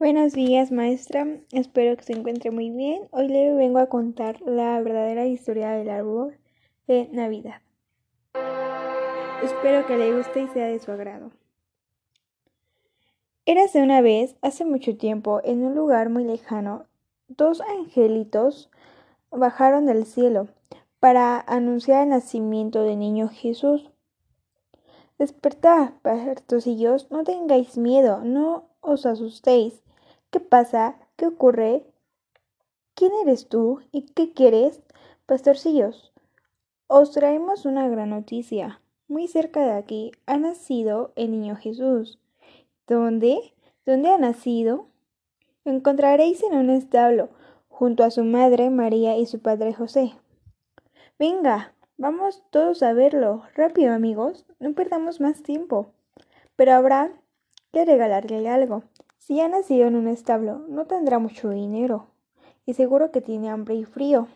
Buenos días, maestra. Espero que se encuentre muy bien. Hoy le vengo a contar la verdadera historia del árbol de Navidad. Espero que le guste y sea de su agrado. Érase una vez, hace mucho tiempo, en un lugar muy lejano, dos angelitos bajaron del cielo para anunciar el nacimiento del niño Jesús. Despertad, pastorcillos, no tengáis miedo, no os asustéis. ¿Qué pasa? ¿Qué ocurre? ¿Quién eres tú y qué quieres? Pastorcillos, os traemos una gran noticia. Muy cerca de aquí ha nacido el niño Jesús. ¿Dónde? ¿Dónde ha nacido? Lo encontraréis en un establo, junto a su madre María y su padre José. Venga, vamos todos a verlo. Rápido, amigos, no perdamos más tiempo. Pero habrá que regalarle algo. Si ha nacido en un establo, no tendrá mucho dinero, y seguro que tiene hambre y frío.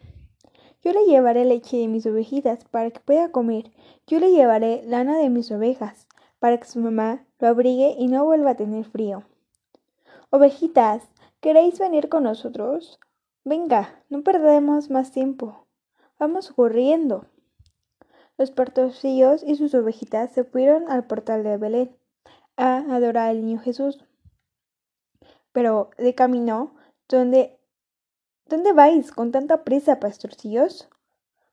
Yo le llevaré leche de mis ovejitas para que pueda comer. Yo le llevaré lana de mis ovejas para que su mamá lo abrigue y no vuelva a tener frío. Ovejitas, ¿queréis venir con nosotros? Venga, no perdemos más tiempo. Vamos corriendo. Los pastorcillos y sus ovejitas se fueron al portal de Belén a adorar al niño Jesús. Pero de camino, ¿dónde, ¿dónde vais con tanta prisa, pastorcillos?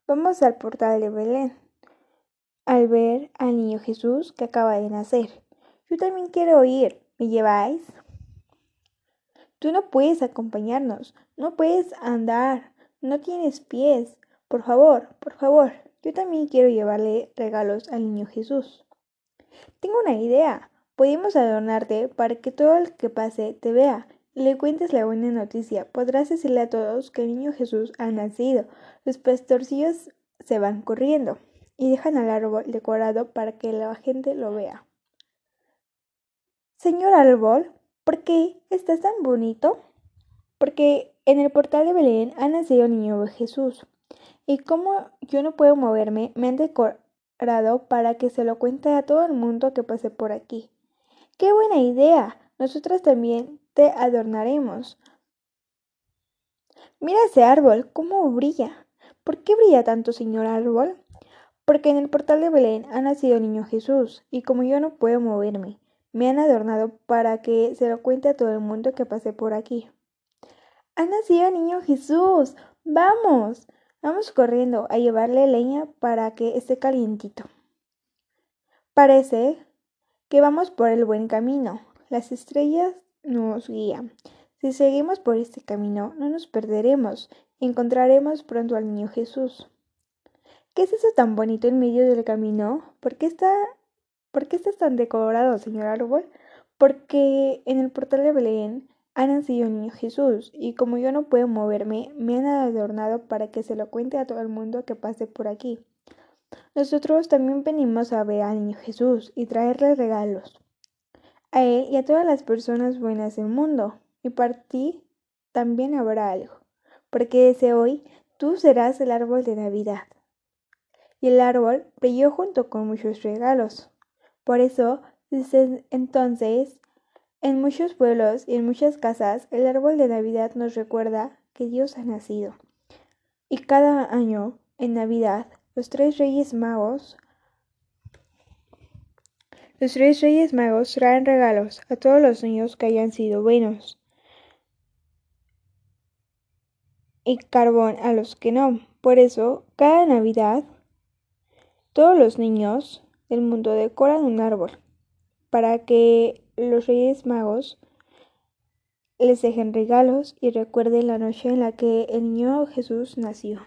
Vamos al portal de Belén, al ver al niño Jesús que acaba de nacer. Yo también quiero ir. ¿Me lleváis? Tú no puedes acompañarnos, no puedes andar, no tienes pies. Por favor, por favor, yo también quiero llevarle regalos al niño Jesús. Tengo una idea. Podemos adornarte para que todo el que pase te vea y le cuentes la buena noticia. Podrás decirle a todos que el niño Jesús ha nacido. Los pastorcillos se van corriendo y dejan al árbol decorado para que la gente lo vea. Señor árbol, ¿por qué estás tan bonito? Porque en el portal de Belén ha nacido el niño Jesús. Y como yo no puedo moverme, me han decorado para que se lo cuente a todo el mundo que pase por aquí. ¡Qué buena idea! Nosotras también te adornaremos. Mira ese árbol, cómo brilla. ¿Por qué brilla tanto, señor árbol? Porque en el portal de Belén ha nacido el niño Jesús, y como yo no puedo moverme, me han adornado para que se lo cuente a todo el mundo que pase por aquí. Ha nacido el niño Jesús. Vamos. Vamos corriendo a llevarle leña para que esté calientito. Parece que vamos por el buen camino. Las estrellas nos guían. Si seguimos por este camino, no nos perderemos. Encontraremos pronto al niño Jesús. ¿Qué es eso tan bonito en medio del camino? ¿Por qué está, por qué estás tan decorado, señor árbol? Porque en el portal de Belén ha nacido el niño Jesús, y como yo no puedo moverme, me han adornado para que se lo cuente a todo el mundo que pase por aquí. Nosotros también venimos a ver al niño Jesús y traerle regalos. A él y a todas las personas buenas del mundo. Y para ti también habrá algo, porque desde hoy tú serás el árbol de Navidad. Y el árbol brilló junto con muchos regalos. Por eso, desde entonces, en muchos pueblos y en muchas casas, el árbol de Navidad nos recuerda que Dios ha nacido. Y cada año, en Navidad, los tres reyes magos los tres reyes magos traen regalos a todos los niños que hayan sido buenos y carbón a los que no. Por eso, cada Navidad, todos los niños del mundo decoran un árbol para que los reyes magos les dejen regalos y recuerden la noche en la que el niño Jesús nació.